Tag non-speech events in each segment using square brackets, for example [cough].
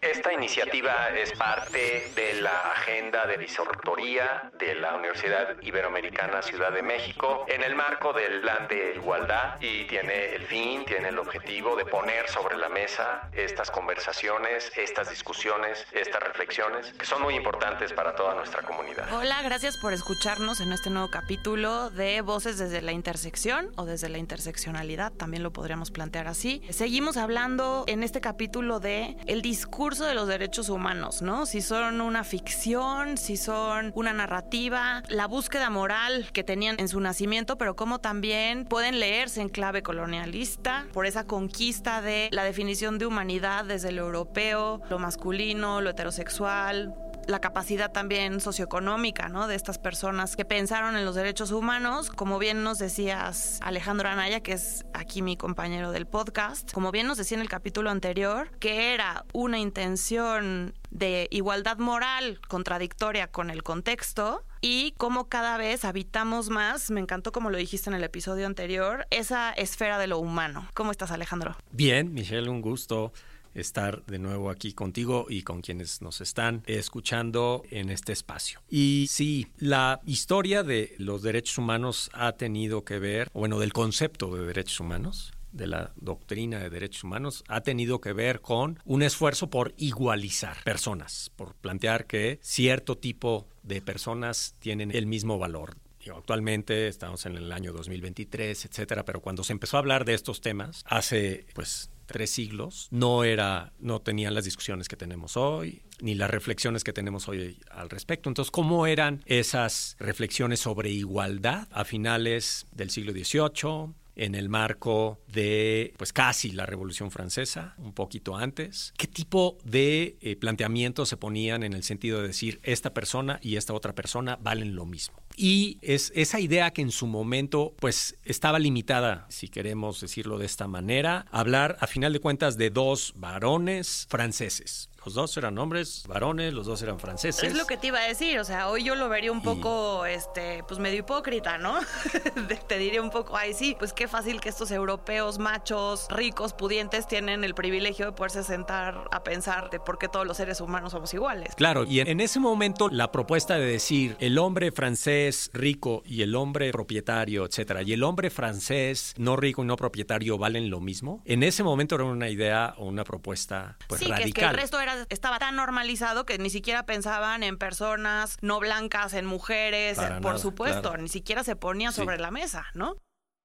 Esta iniciativa es parte de la agenda de visortoría de la Universidad Iberoamericana Ciudad de México en el marco del plan de igualdad y tiene el fin, tiene el objetivo de poner sobre la mesa estas conversaciones, estas discusiones, estas reflexiones que son muy importantes para toda nuestra comunidad. Hola, gracias por escucharnos en este nuevo capítulo de Voces desde la intersección o desde la interseccionalidad, también lo podríamos plantear así. Seguimos hablando en este capítulo de el discurso de los derechos humanos, ¿no? Si son una ficción, si son una narrativa, la búsqueda moral que tenían en su nacimiento, pero cómo también pueden leerse en clave colonialista por esa conquista de la definición de humanidad desde lo europeo, lo masculino, lo heterosexual, la capacidad también socioeconómica, ¿no? De estas personas que pensaron en los derechos humanos, como bien nos decías Alejandro Anaya, que es aquí mi compañero del podcast, como bien nos decía en el capítulo anterior, que era una intención de igualdad moral contradictoria con el contexto y cómo cada vez habitamos más, me encantó como lo dijiste en el episodio anterior, esa esfera de lo humano. ¿Cómo estás Alejandro? Bien, Michelle, un gusto estar de nuevo aquí contigo y con quienes nos están escuchando en este espacio. Y sí, la historia de los derechos humanos ha tenido que ver, bueno, del concepto de derechos humanos, de la doctrina de derechos humanos ha tenido que ver con un esfuerzo por igualizar personas, por plantear que cierto tipo de personas tienen el mismo valor. actualmente estamos en el año 2023, etcétera, pero cuando se empezó a hablar de estos temas hace pues tres siglos, no era, no tenían las discusiones que tenemos hoy, ni las reflexiones que tenemos hoy al respecto. Entonces, ¿cómo eran esas reflexiones sobre igualdad a finales del siglo XVIII? En el marco de pues casi la Revolución Francesa, un poquito antes. ¿Qué tipo de eh, planteamientos se ponían en el sentido de decir esta persona y esta otra persona valen lo mismo? Y es esa idea que en su momento pues estaba limitada, si queremos decirlo de esta manera, hablar a final de cuentas de dos varones franceses. Los dos eran hombres, varones, los dos eran franceses. Es lo que te iba a decir, o sea, hoy yo lo vería un poco, este, pues medio hipócrita, ¿no? [laughs] te diría un poco, ay, sí, pues qué fácil que estos europeos machos, ricos, pudientes, tienen el privilegio de poderse sentar a pensar de por qué todos los seres humanos somos iguales. Claro, y en ese momento la propuesta de decir el hombre francés rico y el hombre propietario, etcétera, y el hombre francés no rico y no propietario valen lo mismo, en ese momento era una idea o una propuesta pues sí, radical. Que es que el resto era estaba tan normalizado que ni siquiera pensaban en personas no blancas, en mujeres, por supuesto, ni siquiera se ponía sobre la mesa, ¿no?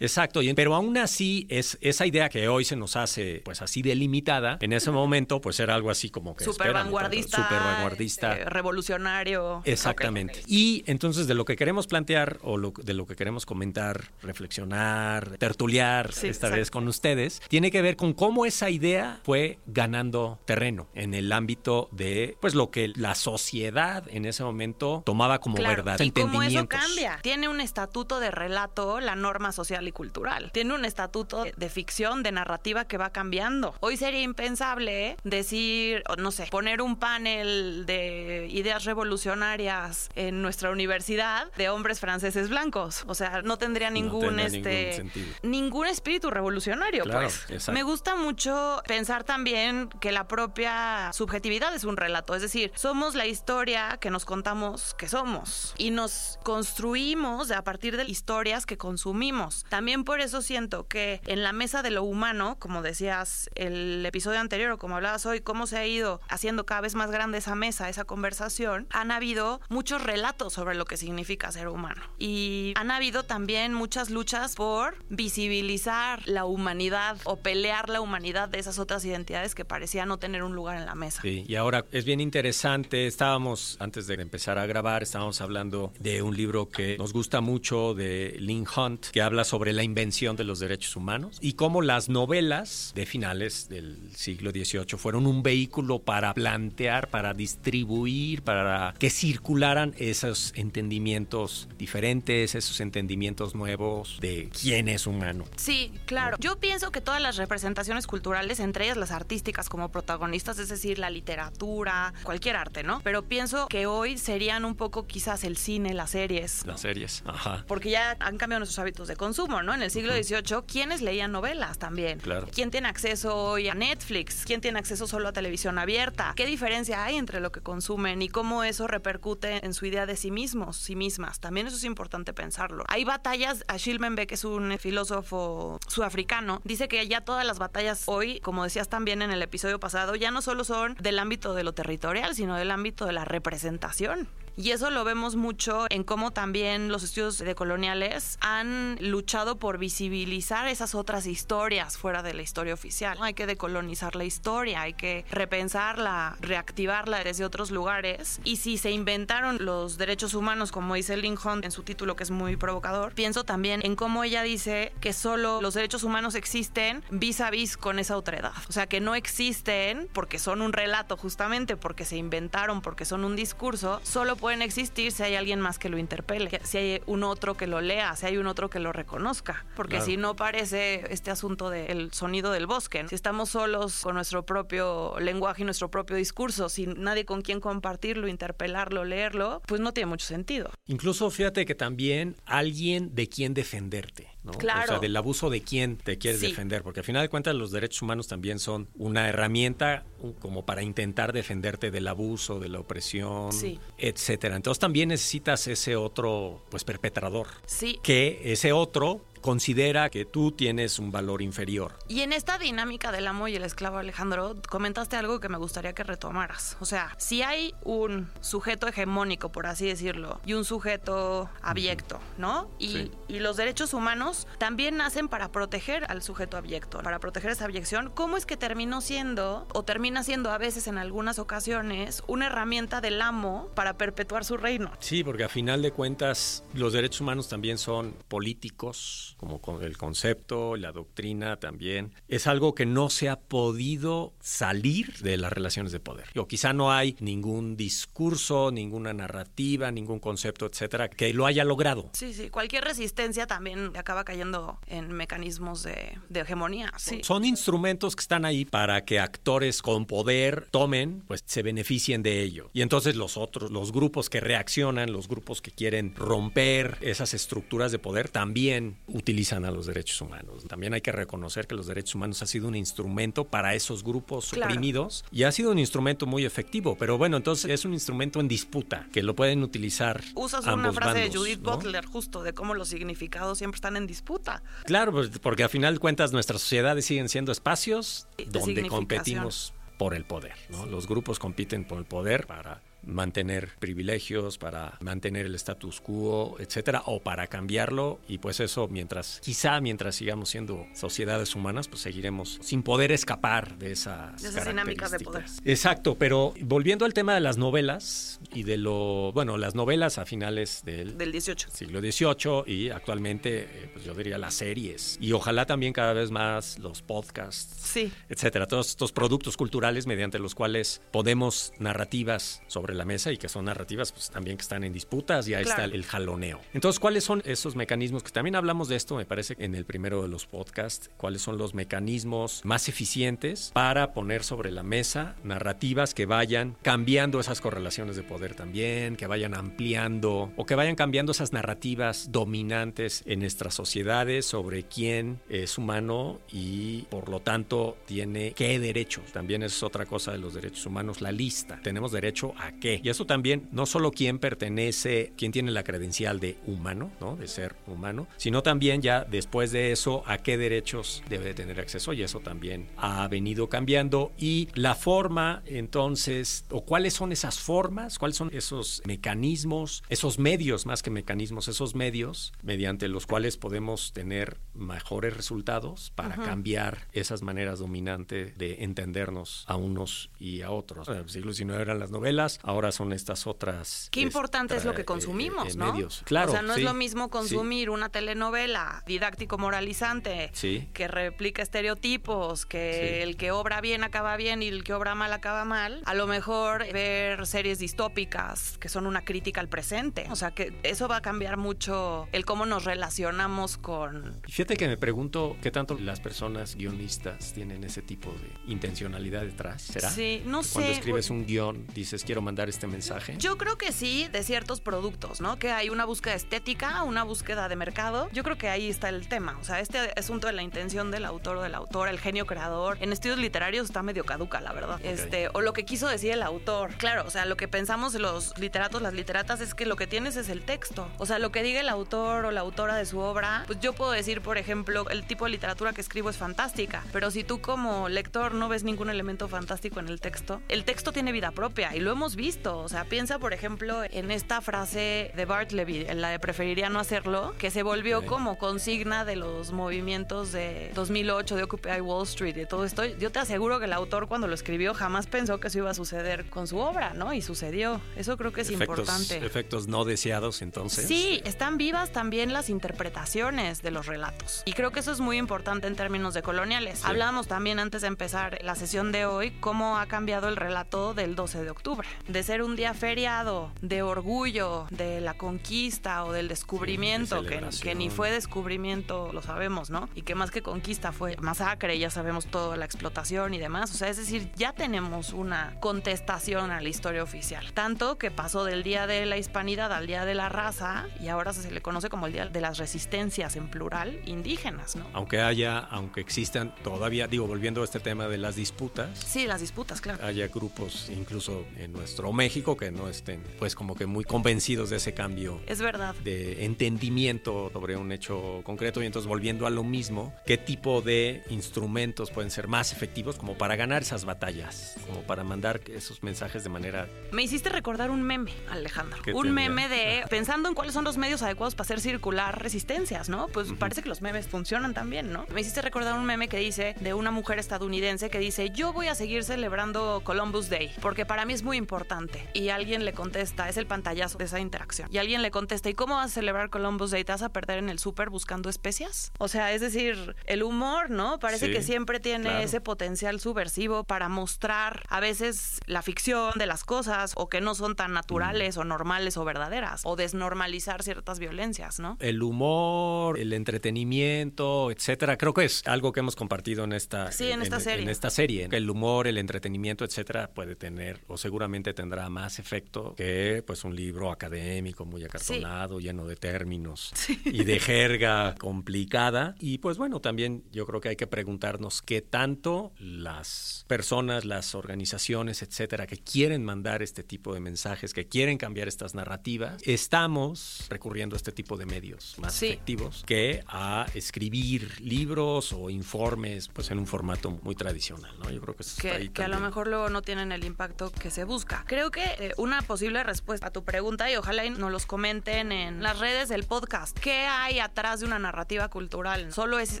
Exacto, pero aún así es esa idea que hoy se nos hace pues así delimitada, en ese momento pues era algo así como que super vanguardista, super vanguardista, eh, revolucionario. Exactamente. Y entonces de lo que queremos plantear o de lo que queremos comentar, reflexionar, tertuliar esta vez con ustedes, tiene que ver con cómo esa idea fue ganando terreno en el ámbito de pues lo que la sociedad en ese momento tomaba como verdad. Y cómo eso cambia. Tiene un estatuto de relato, la norma social cultural. Tiene un estatuto de ficción, de narrativa que va cambiando. Hoy sería impensable decir, no sé, poner un panel de ideas revolucionarias en nuestra universidad de hombres franceses blancos. O sea, no tendría ningún este ningún, espíritu revolucionario, pues. Me gusta mucho pensar también que la propia subjetividad es un relato, es decir, somos la historia que nos contamos que somos y nos construimos a partir de historias que consumimos. También por eso siento que en la mesa de lo humano, como decías el episodio anterior o como hablabas hoy, cómo se ha ido haciendo cada vez más grande esa mesa, esa conversación, han habido muchos relatos sobre lo que significa ser humano. Y han habido también muchas luchas por visibilizar la humanidad o pelear la humanidad de esas otras identidades que parecían no tener un lugar en la mesa. Sí, y ahora es bien interesante, estábamos, antes de empezar a grabar, estábamos hablando de un libro que nos gusta mucho de Lynn Hunt, que habla sobre la invención de los derechos humanos y cómo las novelas de finales del siglo XVIII fueron un vehículo para plantear, para distribuir, para que circularan esos entendimientos diferentes, esos entendimientos nuevos de quién es humano. Sí, claro. Yo pienso que todas las representaciones culturales, entre ellas las artísticas como protagonistas, es decir, la literatura, cualquier arte, ¿no? Pero pienso que hoy serían un poco quizás el cine, las series. Las series, ajá. Porque ya han cambiado nuestros hábitos de consumo. Mismo, ¿no? En el siglo XVIII, ¿quiénes leían novelas también? Claro. ¿Quién tiene acceso hoy a Netflix? ¿Quién tiene acceso solo a televisión abierta? ¿Qué diferencia hay entre lo que consumen y cómo eso repercute en su idea de sí mismos, sí mismas? También eso es importante pensarlo. Hay batallas, Achille Mbembe, que es un filósofo sudafricano, dice que ya todas las batallas hoy, como decías también en el episodio pasado, ya no solo son del ámbito de lo territorial, sino del ámbito de la representación. Y eso lo vemos mucho en cómo también los estudios decoloniales han luchado por visibilizar esas otras historias fuera de la historia oficial. Hay que decolonizar la historia, hay que repensarla, reactivarla desde otros lugares. Y si se inventaron los derechos humanos, como dice Hunt en su título, que es muy provocador, pienso también en cómo ella dice que solo los derechos humanos existen vis a vis con esa otredad. O sea, que no existen porque son un relato justamente, porque se inventaron, porque son un discurso, solo pueden existir si hay alguien más que lo interpele, si hay un otro que lo lea, si hay un otro que lo reconozca, porque Claro. si no parece este asunto del sonido del bosque, si estamos solos con nuestro propio lenguaje y nuestro propio discurso, sin nadie con quien compartirlo, interpelarlo, leerlo, pues no tiene mucho sentido. Incluso fíjate que también alguien de quien defenderte, ¿no? Claro. O sea, del abuso de quién te quieres Sí. defender, porque al final de cuentas los derechos humanos también son una herramienta como para intentar defenderte del abuso, de la opresión, Sí. etcétera. Entonces también necesitas ese otro pues perpetrador, Sí, que ese otro considera que tú tienes un valor inferior. Y en esta dinámica del amo y el esclavo Alejandro, comentaste algo que me gustaría que retomaras. O sea, si hay un sujeto hegemónico, por así decirlo, y un sujeto abyecto, ¿no? Y, Sí. y los derechos humanos también nacen para proteger al sujeto abyecto, para proteger esa abyección. ¿Cómo es que terminó siendo, o termina siendo a veces en algunas ocasiones, una herramienta del amo para perpetuar su reino? Sí, porque a final de cuentas los derechos humanos también son políticos, como con el concepto, la doctrina también. Es algo que no se ha podido salir de las relaciones de poder. O quizá no hay ningún discurso, ninguna narrativa, ningún concepto, etcétera, que lo haya logrado. Sí, sí, cualquier resistencia también acaba cayendo en mecanismos de, de hegemonía. Sí. Son instrumentos que están ahí para que actores con poder tomen, pues se beneficien de ello. Y entonces los otros, los grupos que reaccionan, los grupos que quieren romper esas estructuras de poder, también utilizan a los derechos humanos. También hay que reconocer que los derechos humanos ha sido un instrumento para esos grupos Claro. oprimidos y ha sido un instrumento muy efectivo. Pero bueno, entonces es un instrumento en disputa que lo pueden utilizar. Usas una frase de Judith ¿no? Butler justo de cómo los significados siempre están en disputa. Claro, pues, porque a final de cuentas nuestras sociedades siguen siendo espacios De donde competimos por el poder. ¿no? Los grupos compiten por el poder para mantener privilegios, para mantener el status quo, etcétera, o para cambiarlo. Y pues eso, mientras, quizá mientras sigamos siendo sociedades humanas, pues seguiremos sin poder escapar de esas, De esas dinámicas de poder. Exacto, pero volviendo al tema de las novelas y de lo, bueno, las novelas a finales del, Del 18. siglo XVIII y actualmente, eh, pues yo diría las series. Y ojalá también cada vez más los podcasts, Sí. etcétera. Todos estos productos culturales mediante los cuales podemos narrativas sobre la mesa y que son narrativas pues también que están en disputas y ahí Claro. está el jaloneo. Entonces, ¿cuáles son esos mecanismos? Que también hablamos de esto, me parece, en el primero de los podcasts. ¿Cuáles son los mecanismos más eficientes para poner sobre la mesa narrativas que vayan cambiando esas correlaciones de poder también, que vayan ampliando o que vayan cambiando esas narrativas dominantes en nuestras sociedades sobre quién es humano y por lo tanto tiene qué derechos. También es otra cosa de los derechos humanos, la lista. Tenemos derecho a qué. Y eso también, no solo quién pertenece, quién tiene la credencial de humano, ¿no? De ser humano, sino también ya después de eso a qué derechos debe de tener acceso y eso también ha venido cambiando y la forma entonces o cuáles son esas formas, cuáles son esos mecanismos, esos medios más que mecanismos, esos medios mediante los cuales podemos tener mejores resultados para cambiar esas maneras dominantes de entendernos a unos y a otros. En el siglo XIX eran las novelas, ahora son estas otras. Qué importante es lo que eh, consumimos, eh, ¿no? medios. Claro. O sea, no sí, es lo mismo sí. consumir una telenovela didáctico moralizante Sí. que replica estereotipos, que Sí. el que obra bien acaba bien y el que obra mal acaba mal. A lo mejor ver series distópicas que son una crítica al presente. O sea, que eso va a cambiar mucho el cómo nos relacionamos con Fíjate que me pregunto qué tanto las personas guionistas tienen ese tipo de intencionalidad detrás. ¿Será? Sí, no Cuando sé. escribes un guion, dices quiero mandar mandar este mensaje? Yo creo que sí, de ciertos productos, ¿no? Que hay una búsqueda estética, una búsqueda de mercado. Yo creo que ahí está el tema. O sea, este asunto de la intención del autor o del autor, el genio creador, en estudios literarios está medio caduca, la verdad. Este, o lo que quiso decir el autor. Claro, o sea, lo que pensamos los literatos, las literatas, es que lo que tienes es el texto. O sea, lo que diga el autor o la autora de su obra, pues yo puedo decir, por ejemplo, el tipo de literatura que escribo es fantástica. Pero si tú como lector no ves ningún elemento fantástico en el texto, el texto tiene vida propia y lo hemos visto. O sea, piensa, por ejemplo, en esta frase de Bart Levy, en la de preferiría no hacerlo, que se volvió como consigna de los movimientos de 2008 de Occupy Wall Street y todo esto. Yo te aseguro que el autor cuando lo escribió jamás pensó que eso iba a suceder con su obra, ¿no? Y sucedió. Eso creo que es importante. Efectos no deseados, entonces. Sí, están vivas también las interpretaciones de los relatos. Y creo que eso es muy importante en términos de coloniales. Hablamos también antes de empezar la sesión de hoy cómo ha cambiado el relato del 12 de octubre. De ser un día feriado, de orgullo, de la conquista o del descubrimiento, que, que, ni fue descubrimiento, lo sabemos, ¿no? Y que más que conquista fue masacre, ya sabemos toda la explotación y demás. O sea, es decir, ya tenemos una contestación a la historia oficial. Tanto que pasó del Día de la Hispanidad al Día de la Raza y ahora se le conoce como el Día de las Resistencias en plural indígenas, ¿no? Aunque haya, aunque existan todavía, digo, volviendo a este tema de las disputas. Sí, las disputas, claro. Haya grupos, incluso en nuestro México, que no estén, pues, como que muy convencidos de ese cambio. Es verdad. De entendimiento sobre un hecho concreto. Y entonces, volviendo a lo mismo, ¿qué tipo de instrumentos pueden ser más efectivos como para ganar esas batallas? Como para mandar esos mensajes de manera. Me hiciste recordar un meme, Alejandro. Un meme de pensando en cuáles son los medios adecuados para hacer circular resistencias, ¿no? Pues parece que los memes funcionan también, ¿no? Me hiciste recordar un meme que dice de una mujer estadounidense que dice, yo voy a seguir celebrando Columbus Day porque para mí es muy importante. Y alguien le contesta, es el pantallazo de esa interacción. Y alguien le contesta, ¿y cómo vas a celebrar Columbus Day? ¿Te vas a perder en el súper buscando especias? O sea, es decir, el humor, ¿no? Parece que siempre tiene ese potencial subversivo para mostrar a veces la ficción de las cosas o que no son tan naturales o normales o verdaderas o desnormalizar ciertas violencias, ¿no? El humor, el entretenimiento, etcétera, creo que es algo que hemos compartido en esta, sí, en, esta serie. En esta serie. El humor, el entretenimiento, etcétera, puede tener o seguramente tendrá más efecto que pues un libro académico muy acartonado, lleno de términos [laughs] y de jerga complicada. Y pues bueno, también yo creo que hay que preguntarnos qué tanto las personas, las organizaciones, etcétera, que quieren mandar este tipo de mensajes, que quieren cambiar estas narrativas, estamos recurriendo a este tipo de medios más efectivos que a escribir libros o informes pues en un formato muy tradicional, ¿no? Yo creo que, que, ahí que a lo mejor luego no tienen el impacto que se busca. Creo que eh, una posible respuesta a tu pregunta y ojalá nos los comenten en las redes del podcast. ¿Qué hay atrás de una narrativa cultural? ¿Solo es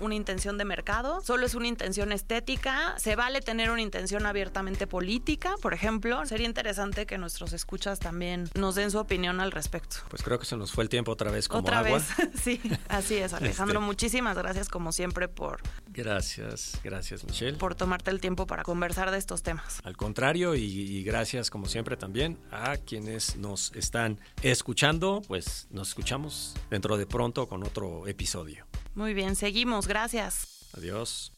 una intención de mercado? ¿Solo es una intención estética? ¿Se vale tener una intención abiertamente política, por ejemplo? Sería interesante que nuestros escuchas también nos den su opinión al respecto. Pues creo que se nos fue el tiempo otra vez como otra agua. vez, [laughs] sí, así es, Alejandro. Este. Muchísimas gracias como siempre por... Gracias, gracias Michelle. Por tomarte el tiempo para conversar de estos temas. Al contrario, y, y gracias como siempre también a quienes nos están escuchando, pues nos escuchamos dentro de pronto con otro episodio. Muy bien, seguimos, gracias. Adiós.